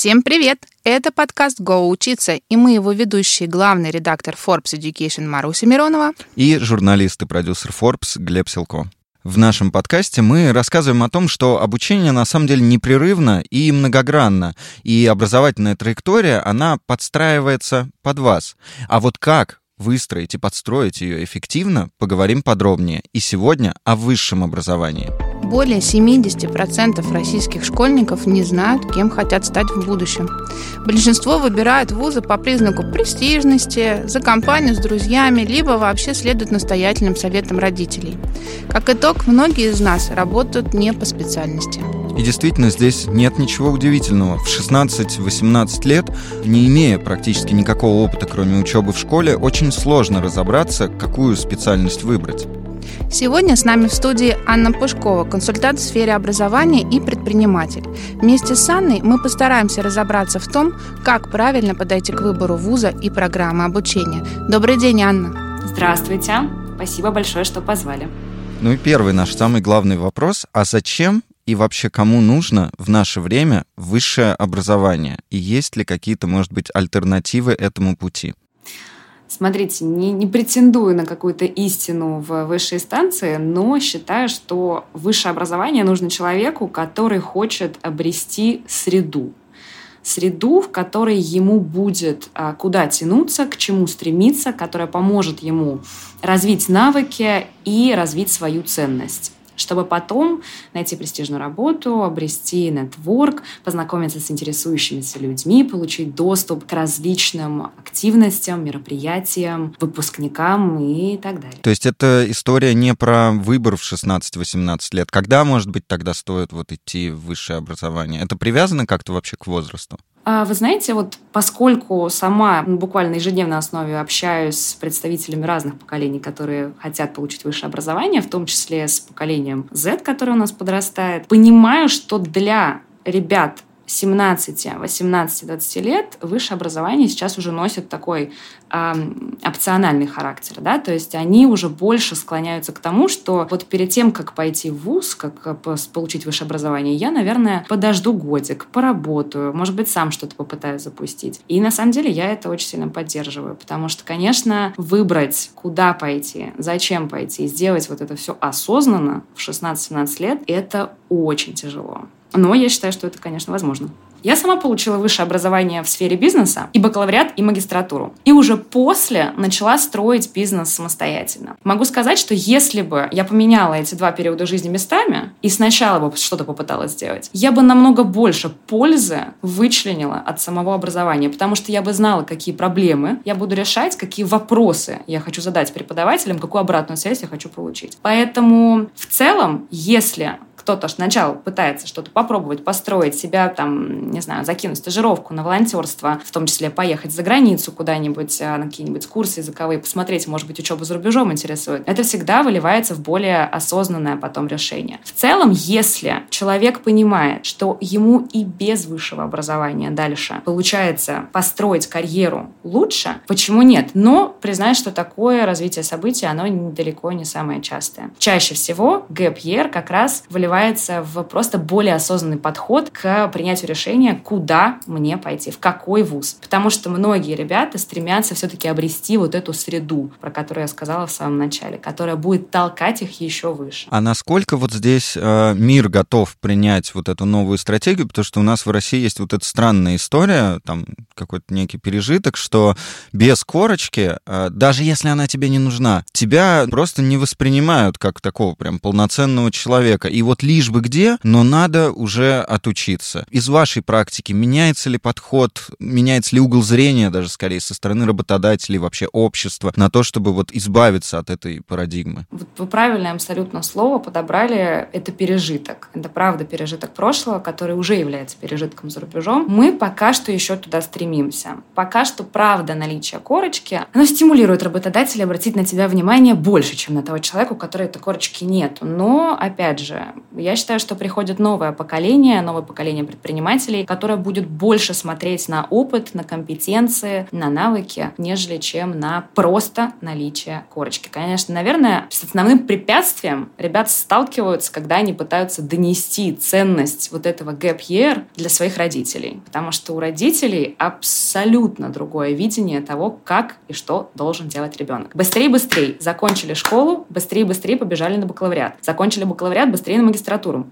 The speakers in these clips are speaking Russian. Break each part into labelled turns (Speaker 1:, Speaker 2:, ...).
Speaker 1: Всем привет! Это подкаст «Го учиться» и мы его ведущие, главный редактор Forbes Education Маруся Миронова
Speaker 2: и журналист и продюсер Forbes Глеб Силко. В нашем подкасте мы рассказываем о том, что обучение на самом деле непрерывно и многогранно, и образовательная траектория, она подстраивается под вас. А вот как выстроить и подстроить ее эффективно, поговорим подробнее. И сегодня о высшем образовании.
Speaker 1: Более 70% российских школьников не знают, кем хотят стать в будущем. Большинство выбирают вузы по признаку престижности, за компанию с друзьями, либо вообще следуют настоятельным советам родителей. Как итог, многие из нас работают не по специальности.
Speaker 2: И действительно, здесь нет ничего удивительного. В 16-18 лет, не имея практически никакого опыта, кроме учебы в школе, очень сложно разобраться, какую специальность выбрать.
Speaker 1: Сегодня с нами в студии Анна Пушкова, консультант в сфере образования и предприниматель. Вместе с Анной мы постараемся разобраться в том, как правильно подойти к выбору вуза и программы обучения. Добрый день, Анна.
Speaker 3: Здравствуйте. Спасибо большое, что позвали.
Speaker 2: Ну и первый наш самый главный вопрос. А зачем и вообще кому нужно в наше время высшее образование? И есть ли какие-то, может быть, альтернативы этому пути?
Speaker 3: Смотрите, не, не претендую на какую-то истину в высшей станции, но считаю, что высшее образование нужно человеку, который хочет обрести среду. Среду, в которой ему будет а, куда тянуться, к чему стремиться, которая поможет ему развить навыки и развить свою ценность чтобы потом найти престижную работу, обрести нетворк, познакомиться с интересующимися людьми, получить доступ к различным активностям, мероприятиям, выпускникам и так далее.
Speaker 2: То есть это история не про выбор в 16-18 лет. Когда, может быть, тогда стоит вот идти в высшее образование? Это привязано как-то вообще к возрасту?
Speaker 3: А вы знаете, вот поскольку сама буквально ежедневно основе общаюсь с представителями разных поколений, которые хотят получить высшее образование, в том числе с поколением Z, которое у нас подрастает, понимаю, что для ребят 17, 18, 20 лет высшее образование сейчас уже носит такой э, опциональный характер, да, то есть они уже больше склоняются к тому, что вот перед тем, как пойти в ВУЗ, как получить высшее образование, я, наверное, подожду годик, поработаю, может быть, сам что-то попытаюсь запустить. И на самом деле я это очень сильно поддерживаю, потому что, конечно, выбрать, куда пойти, зачем пойти, сделать вот это все осознанно в 16-17 лет, это очень тяжело. Но я считаю, что это, конечно, возможно. Я сама получила высшее образование в сфере бизнеса, и бакалавриат, и магистратуру. И уже после начала строить бизнес самостоятельно. Могу сказать, что если бы я поменяла эти два периода жизни местами и сначала бы что-то попыталась сделать, я бы намного больше пользы вычленила от самого образования, потому что я бы знала, какие проблемы я буду решать, какие вопросы я хочу задать преподавателям, какую обратную связь я хочу получить. Поэтому в целом, если кто-то сначала пытается что-то попробовать, построить себя, там, не знаю, закинуть стажировку на волонтерство, в том числе поехать за границу куда-нибудь, а, на какие-нибудь курсы языковые, посмотреть, может быть, учеба за рубежом интересует, это всегда выливается в более осознанное потом решение. В целом, если человек понимает, что ему и без высшего образования дальше получается построить карьеру лучше, почему нет? Но признать, что такое развитие событий, оно далеко не самое частое. Чаще всего гэп как раз выливается выливается в просто более осознанный подход к принятию решения, куда мне пойти, в какой вуз. Потому что многие ребята стремятся все-таки обрести вот эту среду, про которую я сказала в самом начале, которая будет толкать их еще выше.
Speaker 2: А насколько вот здесь э, мир готов принять вот эту новую стратегию? Потому что у нас в России есть вот эта странная история, там какой-то некий пережиток, что без корочки, э, даже если она тебе не нужна, тебя просто не воспринимают как такого прям полноценного человека. И вот лишь бы где, но надо уже отучиться. Из вашей практики меняется ли подход, меняется ли угол зрения даже скорее со стороны работодателей, вообще общества на то, чтобы вот избавиться от этой парадигмы?
Speaker 3: Вот вы правильное абсолютно слово подобрали. Это пережиток. Это правда пережиток прошлого, который уже является пережитком за рубежом. Мы пока что еще туда стремимся. Пока что правда наличие корочки, оно стимулирует работодателя обратить на тебя внимание больше, чем на того человека, у которого этой корочки нет. Но, опять же, Я считаю, что приходит новое поколение, новое поколение предпринимателей, которое будет больше смотреть на опыт, на компетенции, на навыки, нежели чем на просто наличие корочки. Конечно, наверное, с основным препятствием ребят сталкиваются, когда они пытаются донести ценность вот этого gap year для своих родителей. Потому что у родителей абсолютно другое видение того, как и что должен делать ребенок. Быстрее-быстрее закончили школу, быстрее-быстрее побежали на бакалавриат. Закончили бакалавриат, быстрее на магистратуру.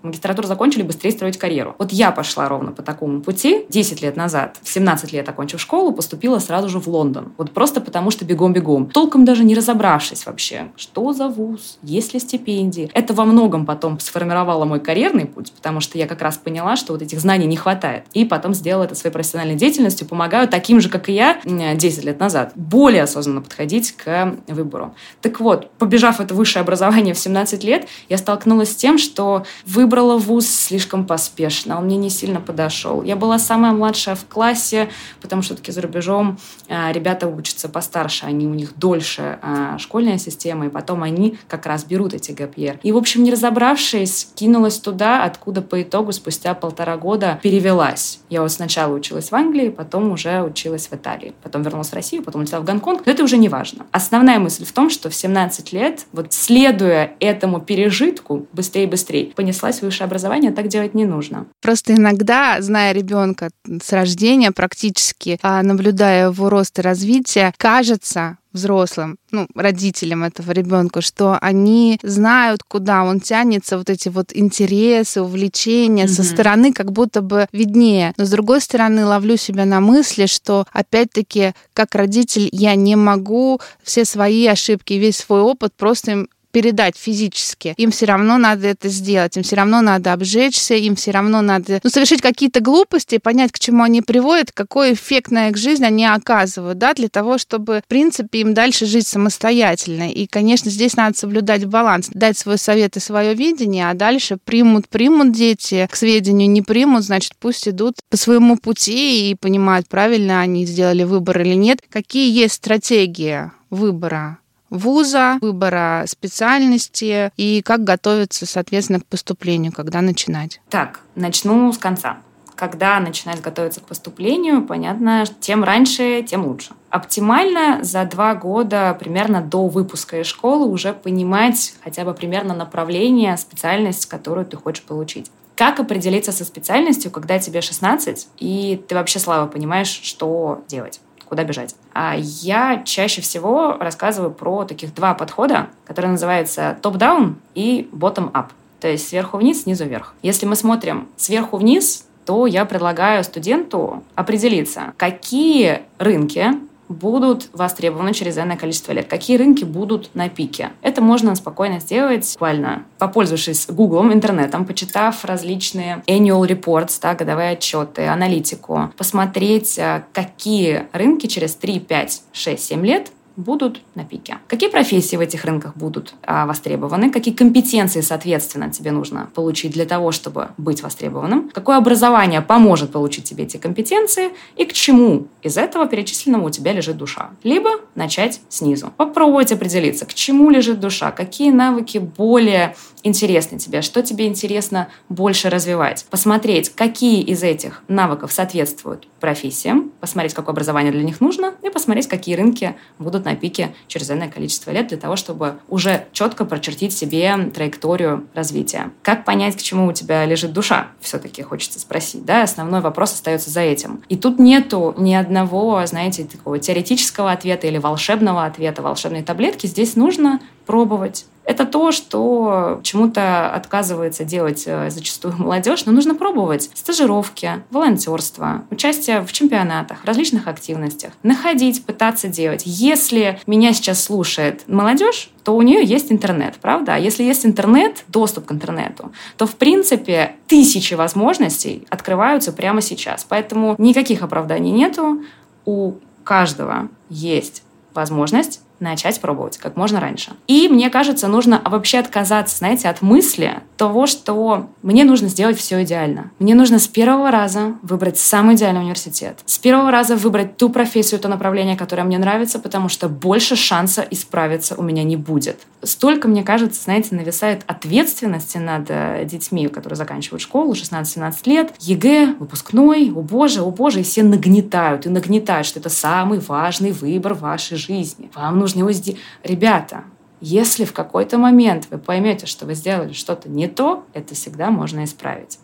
Speaker 3: Магистратуру закончили, быстрее строить карьеру. Вот я пошла ровно по такому пути 10 лет назад. В 17 лет окончив школу, поступила сразу же в Лондон. Вот просто потому, что бегом-бегом. Толком даже не разобравшись вообще, что за вуз, есть ли стипендии. Это во многом потом сформировало мой карьерный путь, потому что я как раз поняла, что вот этих знаний не хватает. И потом сделала это своей профессиональной деятельностью, помогаю таким же, как и я 10 лет назад, более осознанно подходить к выбору. Так вот, побежав это высшее образование в 17 лет, я столкнулась с тем, что выбрала вуз слишком поспешно, он мне не сильно подошел. Я была самая младшая в классе, потому что таки за рубежом а, ребята учатся постарше, они у них дольше а, школьная система, и потом они как раз берут эти ГПР. И, в общем, не разобравшись, кинулась туда, откуда по итогу спустя полтора года перевелась. Я вот сначала училась в Англии, потом уже училась в Италии. Потом вернулась в Россию, потом улетела в Гонконг. Но это уже не важно. Основная мысль в том, что в 17 лет, вот следуя этому пережитку, быстрее-быстрее, понеслась высшее образование, так делать не нужно.
Speaker 1: Просто иногда, зная ребенка с рождения практически, а, наблюдая его рост и развитие, кажется, взрослым, ну, родителям этого ребенка, что они знают, куда он тянется, вот эти вот интересы, увлечения mm-hmm. со стороны как будто бы виднее. Но с другой стороны, ловлю себя на мысли, что опять-таки, как родитель, я не могу все свои ошибки, весь свой опыт просто им передать физически. Им все равно надо это сделать, им все равно надо обжечься, им все равно надо ну, совершить какие-то глупости, понять, к чему они приводят, какой эффект на их жизнь они оказывают, да, для того, чтобы, в принципе, им дальше жить самостоятельно. И, конечно, здесь надо соблюдать баланс, дать свой совет и свое видение, а дальше примут, примут дети, к сведению не примут, значит, пусть идут по своему пути и понимают, правильно они сделали выбор или нет. Какие есть стратегии выбора вуза, выбора специальности и как готовиться, соответственно, к поступлению, когда начинать?
Speaker 3: Так, начну с конца. Когда начинать готовиться к поступлению, понятно, тем раньше, тем лучше. Оптимально за два года примерно до выпуска из школы уже понимать хотя бы примерно направление, специальность, которую ты хочешь получить. Как определиться со специальностью, когда тебе 16, и ты вообще слабо понимаешь, что делать? Куда бежать. А я чаще всего рассказываю про таких два подхода, которые называются топ-даун и bottom-up. То есть сверху вниз, снизу вверх. Если мы смотрим сверху вниз, то я предлагаю студенту определиться, какие рынки будут востребованы через энное количество лет? Какие рынки будут на пике? Это можно спокойно сделать буквально попользовавшись Гуглом, интернетом, почитав различные annual reports, да, годовые отчеты, аналитику, посмотреть, э, какие рынки через 3, 5, 6, 7 лет будут на пике. Какие профессии в этих рынках будут а, востребованы? Какие компетенции, соответственно, тебе нужно получить для того, чтобы быть востребованным? Какое образование поможет получить тебе эти компетенции? И к чему из этого перечисленного у тебя лежит душа? Либо начать снизу. Попробовать определиться, к чему лежит душа, какие навыки более интересны тебе, что тебе интересно больше развивать. Посмотреть, какие из этих навыков соответствуют профессиям, посмотреть, какое образование для них нужно, и посмотреть, какие рынки будут на пике через энное количество лет для того, чтобы уже четко прочертить себе траекторию развития. Как понять, к чему у тебя лежит душа? Все-таки хочется спросить, да? Основной вопрос остается за этим. И тут нету ни одного, знаете, такого теоретического ответа или волшебного ответа, волшебной таблетки. Здесь нужно пробовать. Это то, что чему-то отказывается делать э, зачастую молодежь, но нужно пробовать. Стажировки, волонтерство, участие в чемпионатах, различных активностях. Находить, пытаться делать. Если меня сейчас слушает молодежь, то у нее есть интернет, правда? А если есть интернет, доступ к интернету, то, в принципе, тысячи возможностей открываются прямо сейчас. Поэтому никаких оправданий нету. У каждого есть возможность начать пробовать как можно раньше. И мне кажется, нужно вообще отказаться, знаете, от мысли того, что мне нужно сделать все идеально. Мне нужно с первого раза выбрать самый идеальный университет. С первого раза выбрать ту профессию, то направление, которое мне нравится, потому что больше шанса исправиться у меня не будет. Столько, мне кажется, знаете, нависает ответственности над э, детьми, которые заканчивают школу, 16-17 лет, ЕГЭ, выпускной, о боже, о боже, и все нагнетают, и нагнетают, что это самый важный выбор вашей жизни. Вам нужно его сделать. Ребята, если в какой-то момент вы поймете, что вы сделали что-то не то, это всегда можно исправить.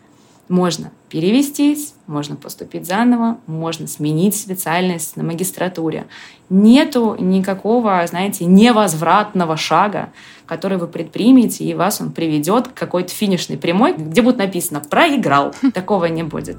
Speaker 3: Можно перевестись, можно поступить заново, можно сменить специальность на магистратуре. Нету никакого, знаете, невозвратного шага, который вы предпримете, и вас он приведет к какой-то финишной прямой, где будет написано «проиграл». Такого не будет.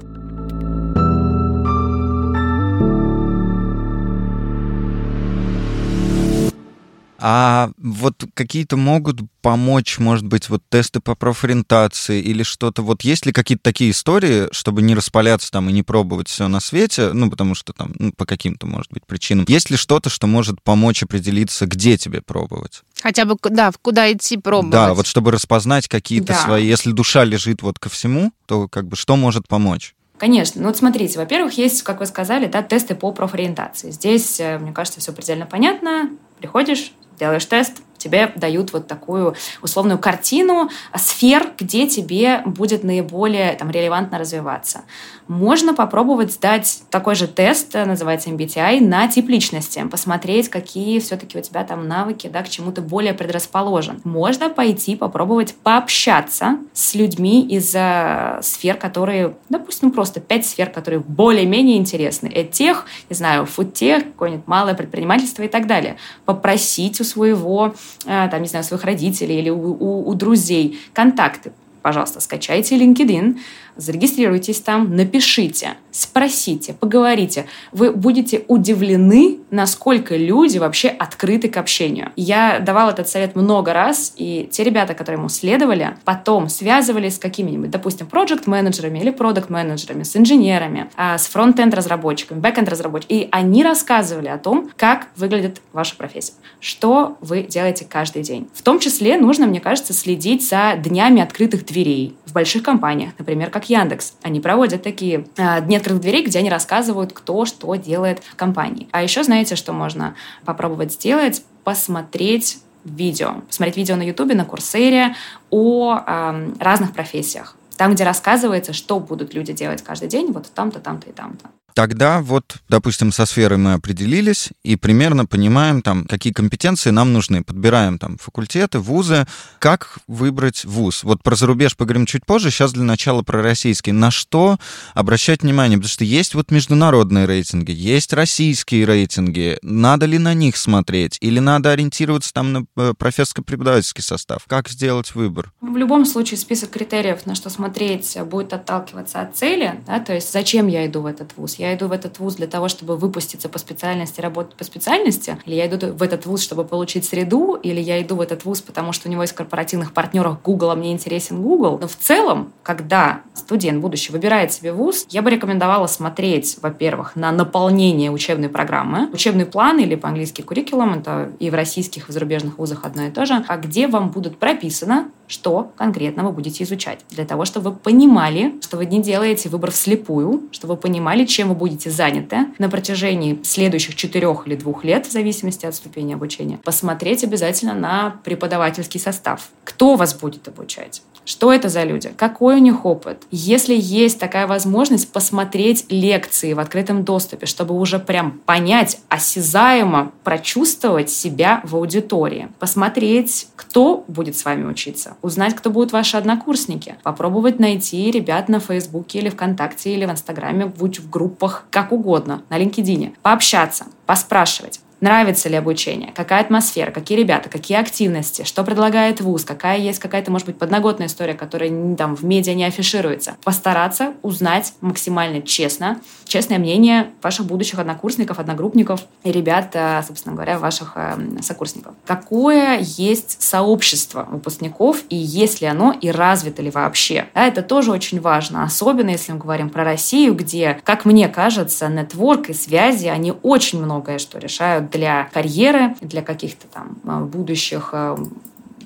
Speaker 2: А вот какие-то могут помочь, может быть, вот тесты по профориентации или что-то? Вот есть ли какие-то такие истории, чтобы не распаляться там и не пробовать все на свете, ну, потому что там ну, по каким-то, может быть, причинам. Есть ли что-то, что может помочь определиться, где тебе пробовать?
Speaker 1: Хотя бы, да, куда идти пробовать.
Speaker 2: Да, вот чтобы распознать какие-то да. свои... Если душа лежит вот ко всему, то как бы что может помочь?
Speaker 3: Конечно. Ну вот смотрите, во-первых, есть, как вы сказали, да, тесты по профориентации. Здесь, э, мне кажется, все предельно понятно. Приходишь, делаешь тест, тебе дают вот такую условную картину сфер, где тебе будет наиболее там, релевантно развиваться. Можно попробовать сдать такой же тест, называется MBTI, на тип личности, посмотреть, какие все-таки у тебя там навыки, да, к чему ты более предрасположен. Можно пойти попробовать пообщаться с людьми из э, сфер, которые, допустим, просто пять сфер, которые более-менее интересны. Этих, не знаю, фудтех, какое-нибудь малое предпринимательство и так далее. Попросить у своего Э, там, не знаю, своих родителей или у, у, у друзей контакты. Пожалуйста, скачайте LinkedIn, зарегистрируйтесь там, напишите, спросите, поговорите. Вы будете удивлены, насколько люди вообще открыты к общению. Я давала этот совет много раз, и те ребята, которые ему следовали, потом связывались с какими-нибудь, допустим, проект-менеджерами или продукт-менеджерами, с инженерами, а, с front-end разработчиками, back-end разработчиками, и они рассказывали о том, как выглядит ваша профессия, что вы делаете каждый день. В том числе нужно, мне кажется, следить за днями открытых дверей в больших компаниях, например, как Яндекс. Они проводят такие э, дни открытых дверей, где они рассказывают, кто что делает в компании. А еще знаете, что можно попробовать сделать? Посмотреть видео. Посмотреть видео на Ютубе, на Курсере о э, разных профессиях. Там, где рассказывается, что будут люди делать каждый день, вот там-то, там-то и там-то.
Speaker 2: Тогда вот, допустим, со сферой мы определились и примерно понимаем, там, какие компетенции нам нужны. Подбираем там факультеты, вузы. Как выбрать вуз? Вот про зарубеж поговорим чуть позже. Сейчас для начала про российский. На что обращать внимание? Потому что есть вот международные рейтинги, есть российские рейтинги. Надо ли на них смотреть? Или надо ориентироваться там на э, профессорско-преподавательский состав? Как сделать выбор?
Speaker 3: В любом случае список критериев, на что смотреть, будет отталкиваться от цели. Да? То есть зачем я иду в этот вуз? Я я иду в этот вуз для того, чтобы выпуститься по специальности, работать по специальности, или я иду в этот вуз, чтобы получить среду, или я иду в этот вуз, потому что у него есть корпоративных партнеров Google, а мне интересен Google. Но в целом, когда студент будущий выбирает себе вуз, я бы рекомендовала смотреть, во-первых, на наполнение учебной программы, учебный план или по-английски curriculum, это и в российских, и в зарубежных вузах одно и то же, а где вам будут прописано, что конкретно вы будете изучать, для того, чтобы вы понимали, что вы не делаете выбор вслепую, чтобы вы понимали, чем вы будете заняты на протяжении следующих четырех или двух лет, в зависимости от ступени обучения, посмотреть обязательно на преподавательский состав. Кто вас будет обучать? Что это за люди? Какой у них опыт? Если есть такая возможность посмотреть лекции в открытом доступе, чтобы уже прям понять, осязаемо прочувствовать себя в аудитории, посмотреть, кто будет с вами учиться, узнать, кто будут ваши однокурсники, попробовать найти ребят на Фейсбуке или ВКонтакте или в Инстаграме, будь в группах, как угодно, на LinkedIn, пообщаться, поспрашивать. Нравится ли обучение? Какая атмосфера? Какие ребята? Какие активности? Что предлагает вуз? Какая есть какая-то, может быть, подноготная история, которая там в медиа не афишируется? Постараться узнать максимально честно, честное мнение ваших будущих однокурсников, одногруппников и ребят, э, собственно говоря, ваших э, сокурсников. Какое есть сообщество выпускников и есть ли оно и развито ли вообще? Да, это тоже очень важно, особенно если мы говорим про Россию, где, как мне кажется, нетворк и связи, они очень многое что решают для карьеры, для каких-то там а, будущих а,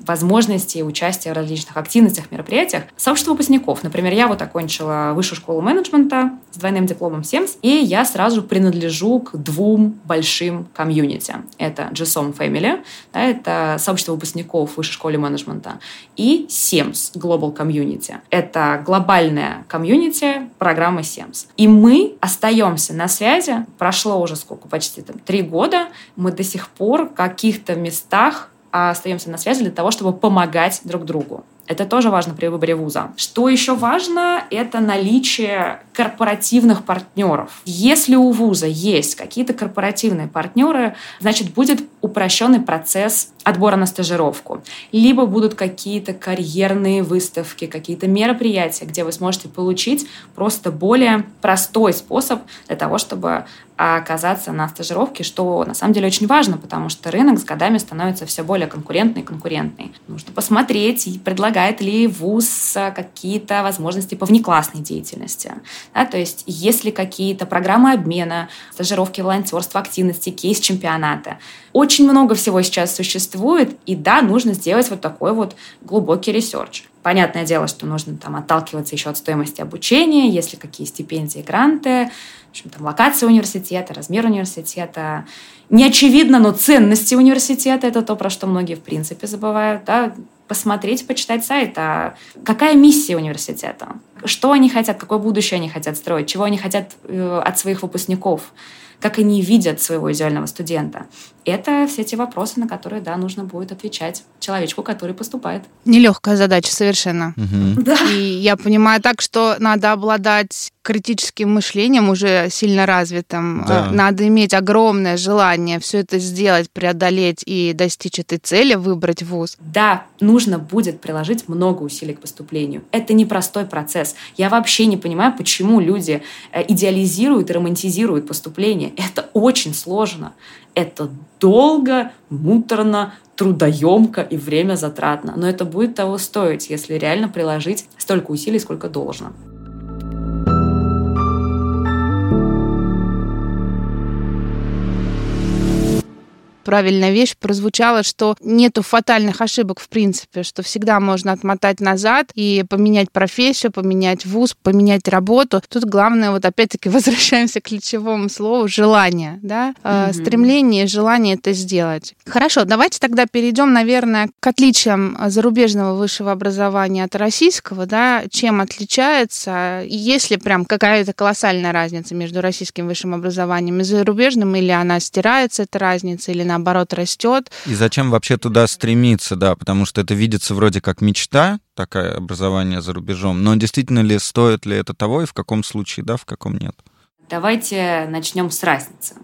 Speaker 3: возможности участия в различных активностях, мероприятиях. Сообщество выпускников. Например, я вот окончила высшую школу менеджмента с двойным дипломом СЕМС, и я сразу принадлежу к двум большим комьюнити. Это GSOM Family, да, это сообщество выпускников высшей школы менеджмента, и SEMS Global Community. Это глобальная комьюнити программы SEMS. И мы остаемся на связи. Прошло уже сколько? Почти там, три года. Мы до сих пор в каких-то местах а остаемся на связи для того, чтобы помогать друг другу. Это тоже важно при выборе вуза. Что еще важно, это наличие корпоративных партнеров. Если у вуза есть какие-то корпоративные партнеры, значит, будет упрощенный процесс отбора на стажировку. Либо будут какие-то карьерные выставки, какие-то мероприятия, где вы сможете получить просто более простой способ для того, чтобы оказаться на стажировке, что на самом деле очень важно, потому что рынок с годами становится все более конкурентный и конкурентный. Нужно посмотреть предлагает ли ВУЗ какие-то возможности по внеклассной деятельности. Да, то есть есть ли какие-то программы обмена, стажировки, волонтерства, активности, кейс-чемпионата. Очень много всего сейчас существует, и да, нужно сделать вот такой вот глубокий research. Понятное дело, что нужно там отталкиваться еще от стоимости обучения, если какие стипендии, гранты, в общем, там, локация университета, размер университета. Не очевидно, но ценности университета – это то, про что многие, в принципе, забывают. Да? посмотреть, почитать сайт, а какая миссия университета, что они хотят, какое будущее они хотят строить, чего они хотят э, от своих выпускников, как они видят своего идеального студента. Это все те вопросы, на которые, да, нужно будет отвечать человечку, который поступает.
Speaker 1: Нелегкая задача совершенно.
Speaker 3: Угу. Да.
Speaker 1: И я понимаю так, что надо обладать критическим мышлением уже сильно развитым. Да. Э, надо иметь огромное желание все это сделать, преодолеть и достичь этой цели, выбрать вуз.
Speaker 3: Да, нужно будет приложить много усилий к поступлению. Это непростой процесс. Я вообще не понимаю, почему люди э, идеализируют и романтизируют поступление. Это очень сложно. Это долго, муторно, трудоемко и время затратно. Но это будет того стоить, если реально приложить столько усилий, сколько должно.
Speaker 1: Правильная вещь прозвучала, что нету фатальных ошибок в принципе, что всегда можно отмотать назад и поменять профессию, поменять вуз, поменять работу. Тут главное, вот опять-таки возвращаемся к ключевому слову желание, да, mm-hmm. стремление, желание это сделать. Хорошо, давайте тогда перейдем, наверное, к отличиям зарубежного высшего образования от российского, да, чем отличается, и есть ли прям какая-то колоссальная разница между российским высшим образованием и зарубежным, или она стирается, эта разница, или наоборот растет.
Speaker 2: И зачем вообще туда стремиться, да, потому что это видится вроде как мечта, такое образование за рубежом, но действительно ли стоит ли это того и в каком случае, да, в каком нет?
Speaker 3: Давайте начнем с разницы.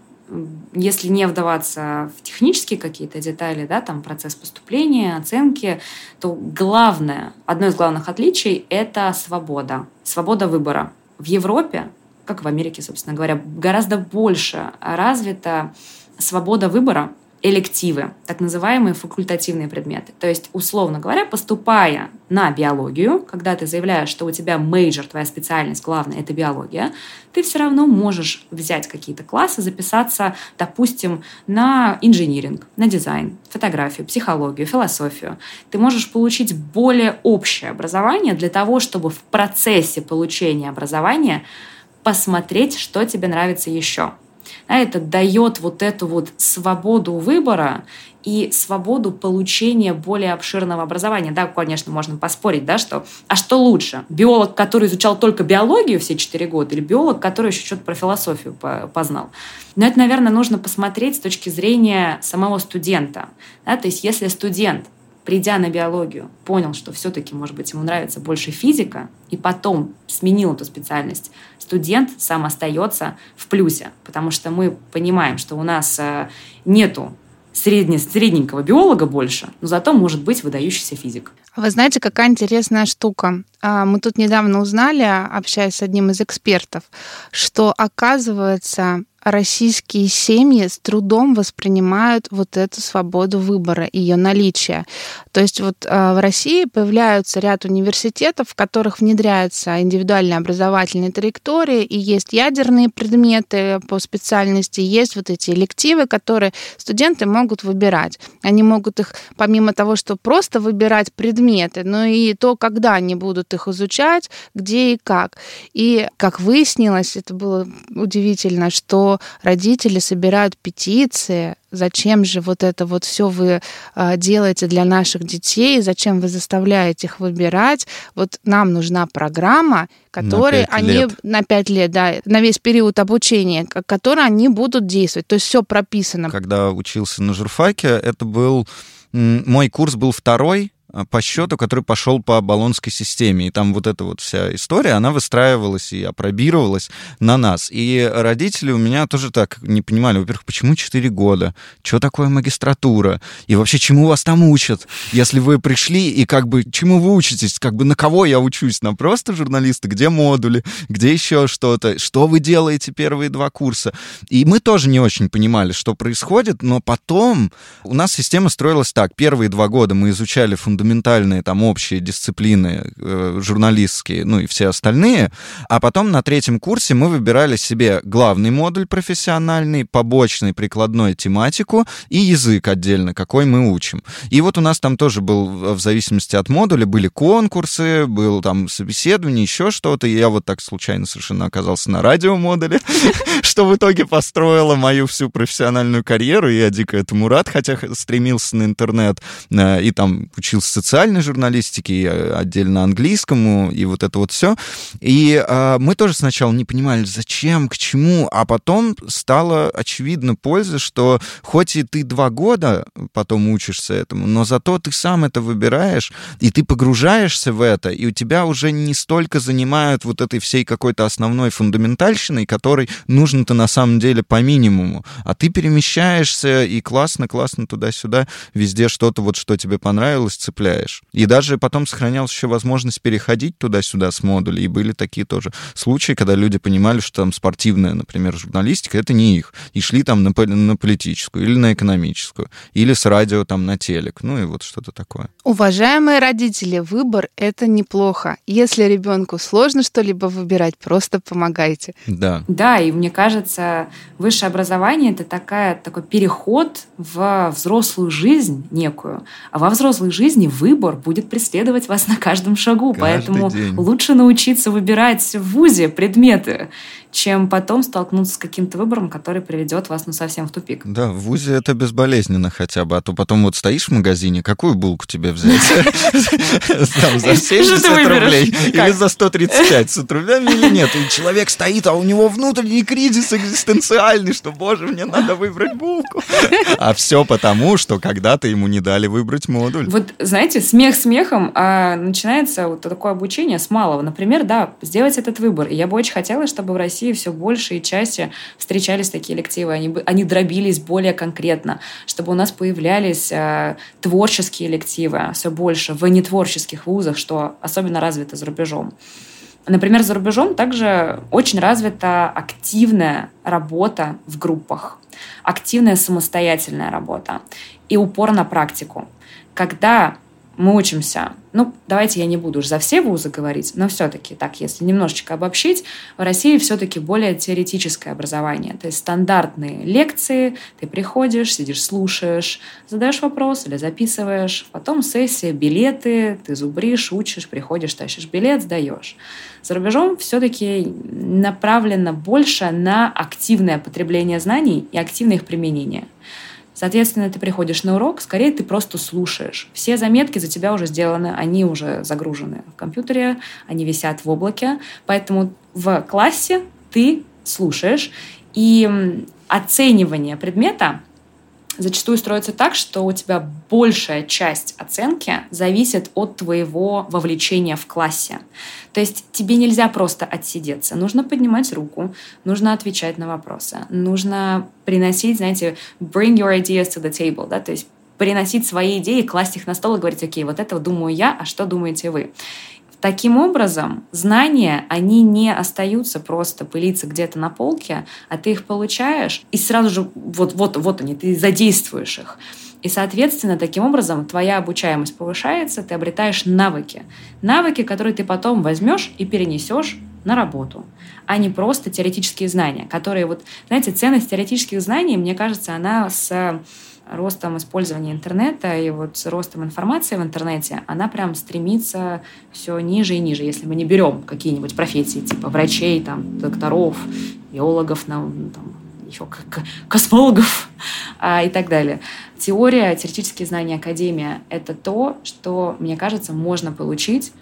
Speaker 3: Если не вдаваться в технические какие-то детали, да, там процесс поступления, оценки, то главное, одно из главных отличий – это свобода, свобода выбора. В Европе, как в Америке, собственно говоря, гораздо больше развита свобода выбора, элективы, так называемые факультативные предметы. То есть, условно говоря, поступая на биологию, когда ты заявляешь, что у тебя major, твоя специальность главная, это биология, ты все равно можешь взять какие-то классы, записаться, допустим, на инжиниринг, на дизайн, фотографию, психологию, философию. Ты можешь получить более общее образование для того, чтобы в процессе получения образования посмотреть, что тебе нравится еще – да, это дает вот эту вот свободу выбора и свободу получения более обширного образования. Да, конечно, можно поспорить, да, что а что лучше? Биолог, который изучал только биологию все четыре года, или биолог, который еще что-то про философию познал? Но это, наверное, нужно посмотреть с точки зрения самого студента. Да? То есть если студент придя на биологию, понял, что все-таки, может быть, ему нравится больше физика, и потом сменил эту специальность, студент сам остается в плюсе, потому что мы понимаем, что у нас э, нету средне, средненького биолога больше, но зато может быть выдающийся физик.
Speaker 1: Вы знаете, какая интересная штука. А, мы тут недавно узнали, общаясь с одним из экспертов, что, оказывается, российские семьи с трудом воспринимают вот эту свободу выбора, ее наличие. То есть вот э, в России появляются ряд университетов, в которых внедряются индивидуальные образовательные траектории, и есть ядерные предметы по специальности, есть вот эти элективы, которые студенты могут выбирать. Они могут их, помимо того, что просто выбирать предметы, но и то, когда они будут их изучать, где и как. И, как выяснилось, это было удивительно, что родители собирают петиции, зачем же вот это вот все вы а, делаете для наших детей, зачем вы заставляете их выбирать. Вот нам нужна программа, которой на они лет. на пять лет, да, на весь период обучения, которой они будут действовать. То есть все прописано.
Speaker 2: Когда учился на журфаке, это был мой курс был второй по счету, который пошел по баллонской системе. И там вот эта вот вся история, она выстраивалась и опробировалась на нас. И родители у меня тоже так не понимали, во-первых, почему 4 года? Что такое магистратура? И вообще, чему вас там учат? Если вы пришли и как бы, чему вы учитесь? Как бы на кого я учусь? На просто журналиста? Где модули? Где еще что-то? Что вы делаете первые два курса? И мы тоже не очень понимали, что происходит, но потом у нас система строилась так. Первые два года мы изучали фундаментальные фундаментальные там общие дисциплины э, журналистские, ну и все остальные, а потом на третьем курсе мы выбирали себе главный модуль профессиональный, побочный прикладной тематику и язык отдельно, какой мы учим. И вот у нас там тоже был, в зависимости от модуля, были конкурсы, был там собеседование, еще что-то, и я вот так случайно совершенно оказался на радиомодуле, что в итоге построило мою всю профессиональную карьеру, я дико этому рад, хотя стремился на интернет э, и там учился социальной журналистике, и э, отдельно английскому, и вот это вот все. И э, мы тоже сначала не понимали, зачем, к чему, а потом стало очевидно польза, что хоть и ты два года потом учишься этому, но зато ты сам это выбираешь, и ты погружаешься в это, и у тебя уже не столько занимают вот этой всей какой-то основной фундаментальщиной, которой нужно-то на самом деле по минимуму, а ты перемещаешься и классно-классно туда-сюда, везде что-то вот, что тебе понравилось, цепляешь. И даже потом сохранялась еще возможность переходить туда-сюда с модулей. И были такие тоже случаи, когда люди понимали, что там спортивная, например, журналистика — это не их. И шли там на, на политическую или на экономическую. Или с радио там на телек. Ну и вот что-то такое.
Speaker 1: Уважаемые родители, выбор — это неплохо. Если ребенку сложно что-либо выбирать, просто помогайте.
Speaker 2: Да.
Speaker 3: Да, и мне кажется, высшее образование — это такая, такой переход в взрослую жизнь некую. А во взрослой жизни выбор будет преследовать вас на каждом шагу. Каждый Поэтому день. лучше научиться выбирать в ВУЗе предметы, чем потом столкнуться с каким-то выбором, который приведет вас ну, совсем в тупик.
Speaker 2: Да, в ВУЗе это безболезненно хотя бы, а то потом вот стоишь в магазине, какую булку тебе взять? За 70 рублей или за 135 с рублями или нет? И человек стоит, а у него внутренний кризис экзистенциальный, что, боже, мне надо выбрать булку. А все потому, что когда-то ему не дали выбрать модуль.
Speaker 3: Вот, знаете, смех смехом, а начинается вот такое обучение с малого. Например, да, сделать этот выбор. И я бы очень хотела, чтобы в России России все больше и чаще встречались такие лективы, они, они дробились более конкретно, чтобы у нас появлялись э, творческие лективы все больше в нетворческих вузах, что особенно развито за рубежом. Например, за рубежом также очень развита активная работа в группах, активная самостоятельная работа и упор на практику. Когда мы учимся. Ну, давайте я не буду уж за все вузы говорить, но все-таки, так, если немножечко обобщить, в России все-таки более теоретическое образование. То есть стандартные лекции, ты приходишь, сидишь, слушаешь, задаешь вопрос или записываешь, потом сессия, билеты, ты зубришь, учишь, приходишь, тащишь билет, сдаешь. За рубежом все-таки направлено больше на активное потребление знаний и активное их применение. Соответственно, ты приходишь на урок, скорее ты просто слушаешь. Все заметки за тебя уже сделаны, они уже загружены в компьютере, они висят в облаке. Поэтому в классе ты слушаешь, и оценивание предмета зачастую строится так, что у тебя большая часть оценки зависит от твоего вовлечения в классе. То есть тебе нельзя просто отсидеться. Нужно поднимать руку, нужно отвечать на вопросы, нужно приносить, знаете, bring your ideas to the table, да, то есть приносить свои идеи, класть их на стол и говорить, окей, вот это думаю я, а что думаете вы? Таким образом, знания, они не остаются просто пылиться где-то на полке, а ты их получаешь, и сразу же вот, вот, вот они, ты задействуешь их. И, соответственно, таким образом твоя обучаемость повышается, ты обретаешь навыки. Навыки, которые ты потом возьмешь и перенесешь на работу, а не просто теоретические знания, которые вот, знаете, ценность теоретических знаний, мне кажется, она с ростом использования интернета и вот с ростом информации в интернете, она прям стремится все ниже и ниже. Если мы не берем какие-нибудь профессии типа врачей, там, докторов, биологов, там, еще космологов а, и так далее. Теория, теоретические знания, академия — это то, что, мне кажется, можно получить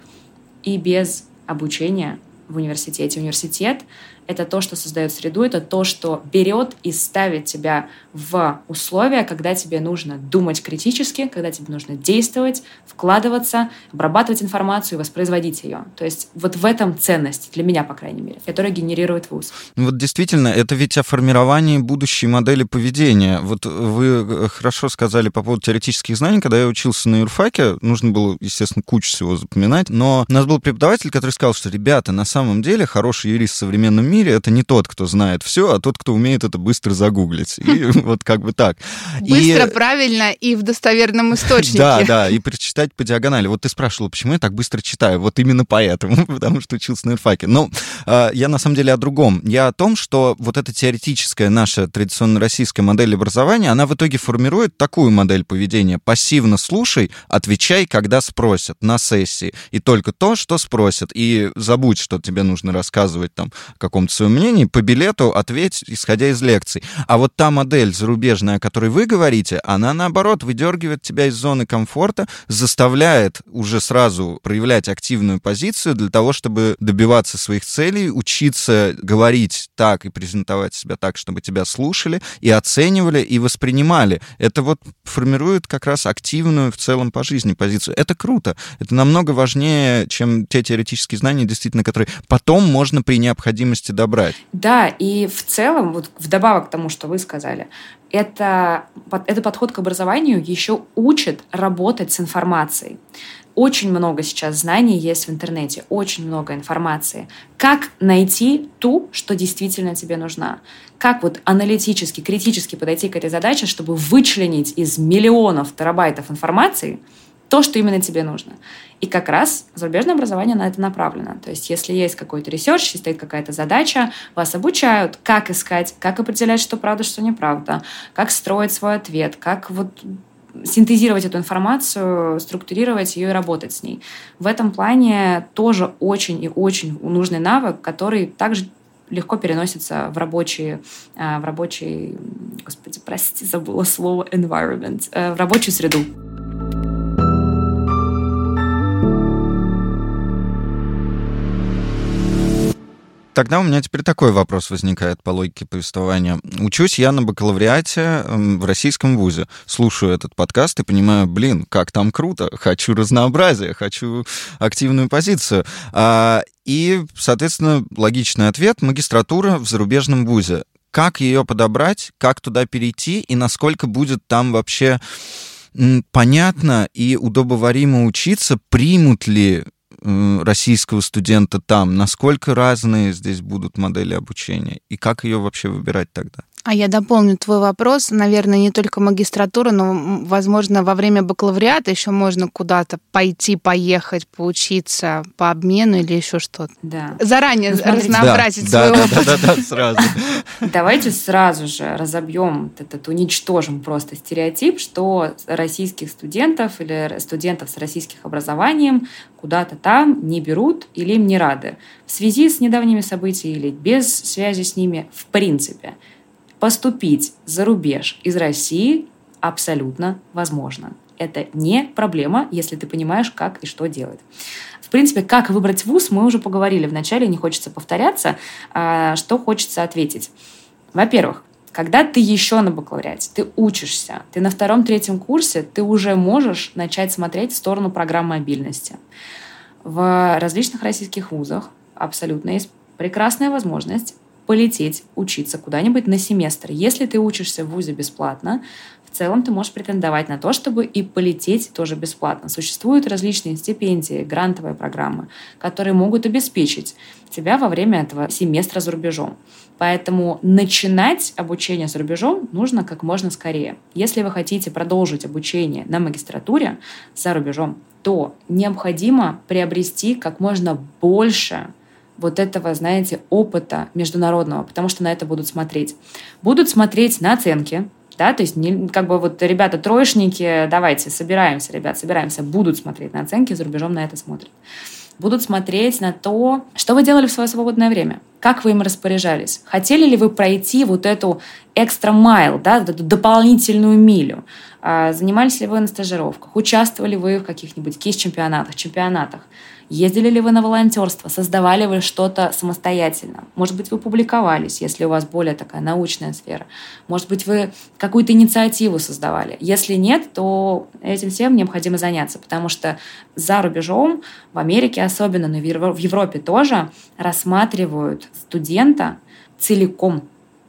Speaker 3: и без обучения в университете. Университет это то, что создает среду, это то, что берет и ставит тебя в условия, когда тебе нужно думать критически, когда тебе нужно действовать, вкладываться, обрабатывать информацию и воспроизводить ее. То есть вот в этом ценность, для меня, по крайней мере, которая генерирует вуз.
Speaker 2: Ну вот действительно, это ведь о формировании будущей модели поведения. Вот вы э, хорошо сказали по поводу теоретических знаний. Когда я учился на юрфаке, нужно было, естественно, кучу всего запоминать, но у нас был преподаватель, который сказал, что, ребята, на самом деле хороший юрист в современном мире мире это не тот, кто знает все, а тот, кто умеет это быстро загуглить. И вот как бы так.
Speaker 1: Быстро, правильно и в достоверном источнике.
Speaker 2: Да, да, и прочитать по диагонали. Вот ты спрашивала, почему я так быстро читаю? Вот именно поэтому, потому что учился на юрфаке. Но а, я на самом деле о другом. Я о том, что вот эта теоретическая наша традиционно российская модель образования, она в итоге формирует такую модель поведения. Пассивно слушай, отвечай, когда спросят на сессии. И только то, что спросят. И забудь, что тебе нужно рассказывать там о каком своем мнении, по билету ответь, исходя из лекций. А вот та модель зарубежная, о которой вы говорите, она, наоборот, выдергивает тебя из зоны комфорта, заставляет уже сразу проявлять активную позицию для того, чтобы добиваться своих целей, учиться говорить так и презентовать себя так, чтобы тебя слушали и оценивали, и воспринимали. Это вот формирует как раз активную в целом по жизни позицию. Это круто. Это намного важнее, чем те теоретические знания, действительно, которые потом можно при необходимости добрать.
Speaker 3: Да, и в целом, вот вдобавок к тому, что вы сказали, это, это подход к образованию еще учит работать с информацией. Очень много сейчас знаний есть в интернете, очень много информации. Как найти ту, что действительно тебе нужна? Как вот аналитически, критически подойти к этой задаче, чтобы вычленить из миллионов терабайтов информации то, что именно тебе нужно. И как раз зарубежное образование на это направлено. То есть если есть какой-то research, если стоит какая-то задача, вас обучают, как искать, как определять, что правда, что неправда, как строить свой ответ, как вот синтезировать эту информацию, структурировать ее и работать с ней. В этом плане тоже очень и очень нужный навык, который также легко переносится в рабочий, э, в рабочий, господи, прости, забыла слово environment, э, в рабочую среду.
Speaker 2: Тогда у меня теперь такой вопрос возникает по логике повествования. Учусь я на бакалавриате в российском вузе. Слушаю этот подкаст и понимаю, блин, как там круто. Хочу разнообразия, хочу активную позицию. А, и, соответственно, логичный ответ — магистратура в зарубежном вузе. Как ее подобрать, как туда перейти и насколько будет там вообще понятно и удобоваримо учиться, примут ли российского студента там, насколько разные здесь будут модели обучения и как ее вообще выбирать тогда?
Speaker 1: А я дополню твой вопрос. Наверное, не только магистратура, но, возможно, во время бакалавриата еще можно куда-то пойти, поехать, поучиться по обмену или еще что-то.
Speaker 3: Да.
Speaker 1: Заранее ну, разнообразить
Speaker 2: да,
Speaker 1: свой
Speaker 2: да,
Speaker 1: опыт.
Speaker 2: Да, да, да, сразу.
Speaker 3: Давайте сразу же разобьем этот, уничтожим просто стереотип, что российских студентов или студентов с российских образованием куда-то там не берут или им не рады. В связи с недавними событиями или без связи с ними в принципе – Поступить за рубеж из России абсолютно возможно. Это не проблема, если ты понимаешь, как и что делать. В принципе, как выбрать вуз, мы уже поговорили вначале, не хочется повторяться. А, что хочется ответить? Во-первых, когда ты еще на бакалавриате, ты учишься, ты на втором-третьем курсе, ты уже можешь начать смотреть в сторону программ мобильности. В различных российских вузах абсолютно есть прекрасная возможность полететь учиться куда-нибудь на семестр. Если ты учишься в ВУЗе бесплатно, в целом ты можешь претендовать на то, чтобы и полететь тоже бесплатно. Существуют различные стипендии, грантовые программы, которые могут обеспечить тебя во время этого семестра за рубежом. Поэтому начинать обучение за рубежом нужно как можно скорее. Если вы хотите продолжить обучение на магистратуре за рубежом, то необходимо приобрести как можно больше вот этого, знаете, опыта международного, потому что на это будут смотреть. Будут смотреть на оценки, да, то есть не, как бы вот ребята троечники, давайте, собираемся, ребят, собираемся, будут смотреть на оценки, за рубежом на это смотрят. Будут смотреть на то, что вы делали в свое свободное время, как вы им распоряжались, хотели ли вы пройти вот эту экстра майл, да, эту дополнительную милю, а, занимались ли вы на стажировках, участвовали вы в каких-нибудь кейс-чемпионатах, чемпионатах, Ездили ли вы на волонтерство? Создавали вы что-то самостоятельно? Может быть, вы публиковались, если у вас более такая научная сфера. Может быть, вы какую-то инициативу создавали. Если нет, то этим всем необходимо заняться, потому что за рубежом, в Америке особенно, но в Европе тоже, рассматривают студента целиком,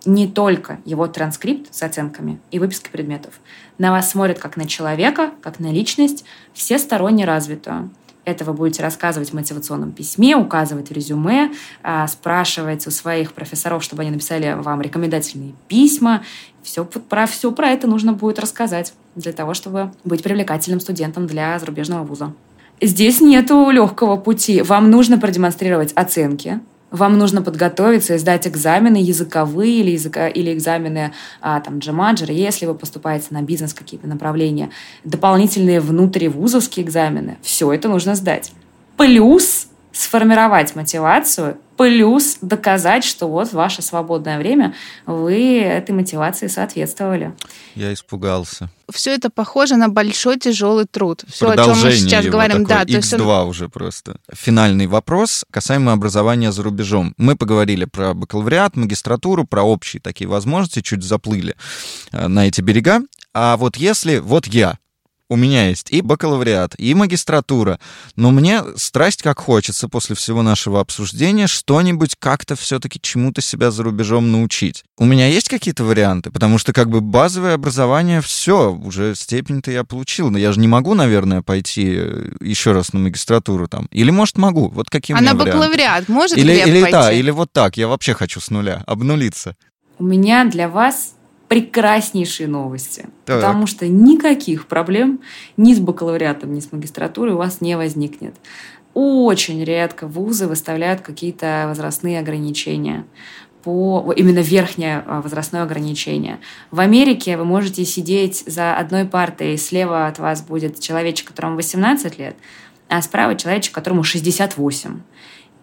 Speaker 3: не только его транскрипт с оценками и выпиской предметов. На вас смотрят как на человека, как на личность, всесторонне развитую. Это вы будете рассказывать в мотивационном письме, указывать в резюме, а, спрашивать у своих профессоров, чтобы они написали вам рекомендательные письма. Все про, все про это нужно будет рассказать для того, чтобы быть привлекательным студентом для зарубежного вуза. Здесь нету легкого пути. Вам нужно продемонстрировать оценки, вам нужно подготовиться и сдать экзамены языковые или, языка, или экзамены а, там, джемаджер, если вы поступаете на бизнес какие-то направления, дополнительные внутривузовские экзамены. Все это нужно сдать. Плюс сформировать мотивацию плюс доказать, что вот ваше свободное время вы этой мотивации соответствовали.
Speaker 2: Я испугался.
Speaker 1: Все это похоже на большой тяжелый труд. Все, о чем мы сейчас говорим,
Speaker 2: да, то есть X2 уже просто. Финальный вопрос касаемо образования за рубежом. Мы поговорили про бакалавриат, магистратуру, про общие такие возможности, чуть заплыли э, на эти берега. А вот если вот я у меня есть и бакалавриат, и магистратура, но мне страсть как хочется после всего нашего обсуждения что-нибудь как-то все-таки чему-то себя за рубежом научить. У меня есть какие-то варианты? Потому что как бы базовое образование, все, уже степень-то я получил. Но я же не могу, наверное, пойти э, еще раз на магистратуру там. Или, может, могу. Вот какие а у меня
Speaker 1: на бакалавриат может
Speaker 2: или, или
Speaker 1: пойти?
Speaker 2: Да, или вот так. Я вообще хочу с нуля обнулиться.
Speaker 3: У меня для вас прекраснейшие новости. Так. Потому что никаких проблем ни с бакалавриатом, ни с магистратурой у вас не возникнет. Очень редко вузы выставляют какие-то возрастные ограничения по именно верхнее а, возрастное ограничение. В Америке вы можете сидеть за одной партой, слева от вас будет человечек, которому 18 лет, а справа человечек, которому 68.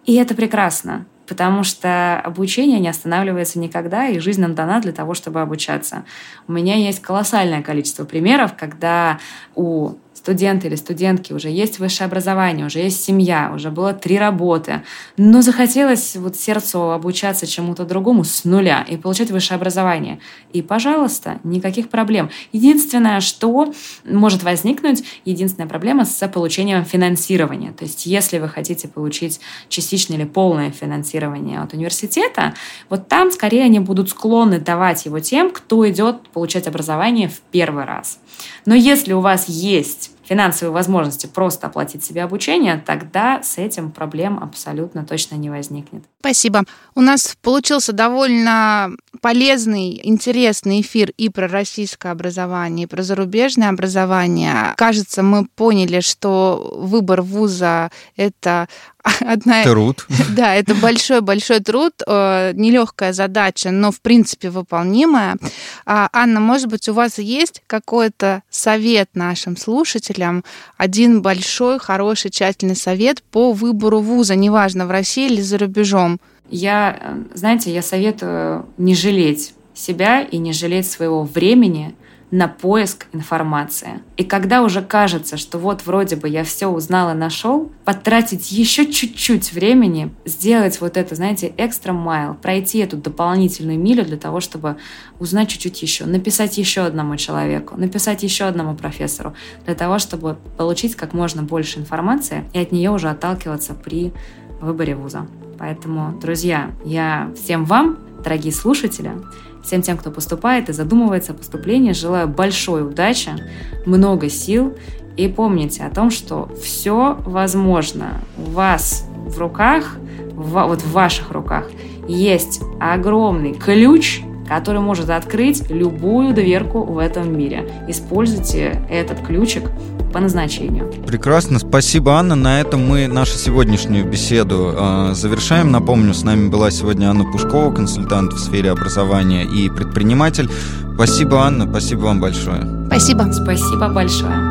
Speaker 3: И это прекрасно потому что обучение не останавливается никогда, и жизнь нам дана для того, чтобы обучаться. У меня есть колоссальное количество примеров, когда у студенты или студентки, уже есть высшее образование, уже есть семья, уже было три работы, но захотелось вот сердцу обучаться чему-то другому с нуля и получать высшее образование. И, пожалуйста, никаких проблем. Единственное, что может возникнуть, единственная проблема с получением финансирования. То есть, если вы хотите получить частичное или полное финансирование от университета, вот там скорее они будут склонны давать его тем, кто идет получать образование в первый раз. Но если у вас есть финансовые возможности просто оплатить себе обучение, тогда с этим проблем абсолютно точно не возникнет.
Speaker 1: Спасибо. У нас получился довольно полезный, интересный эфир и про российское образование, и про зарубежное образование. Кажется, мы поняли, что выбор вуза — это одна...
Speaker 2: Труд.
Speaker 1: Да, это большой-большой труд, э, нелегкая задача, но в принципе выполнимая. А, Анна, может быть, у вас есть какой-то совет нашим слушателям, один большой, хороший, тщательный совет по выбору вуза, неважно, в России или за рубежом?
Speaker 3: Я, э, знаете, я советую не жалеть себя и не жалеть своего времени – на поиск информации. И когда уже кажется, что вот вроде бы я все узнал и нашел, потратить еще чуть-чуть времени, сделать вот это, знаете, экстра майл, пройти эту дополнительную милю для того, чтобы узнать чуть-чуть еще, написать еще одному человеку, написать еще одному профессору, для того, чтобы получить как можно больше информации и от нее уже отталкиваться при выборе вуза. Поэтому, друзья, я всем вам дорогие слушатели, всем тем, кто поступает и задумывается о поступлении, желаю большой удачи, много сил и помните о том, что все возможно. У вас в руках, в, вот в ваших руках есть огромный ключ, который может открыть любую дверку в этом мире. Используйте этот ключик по назначению.
Speaker 2: Прекрасно, спасибо, Анна. На этом мы нашу сегодняшнюю беседу э, завершаем. Напомню, с нами была сегодня Анна Пушкова, консультант в сфере образования и предприниматель. Спасибо, Анна, спасибо вам большое.
Speaker 1: Спасибо.
Speaker 3: Спасибо большое.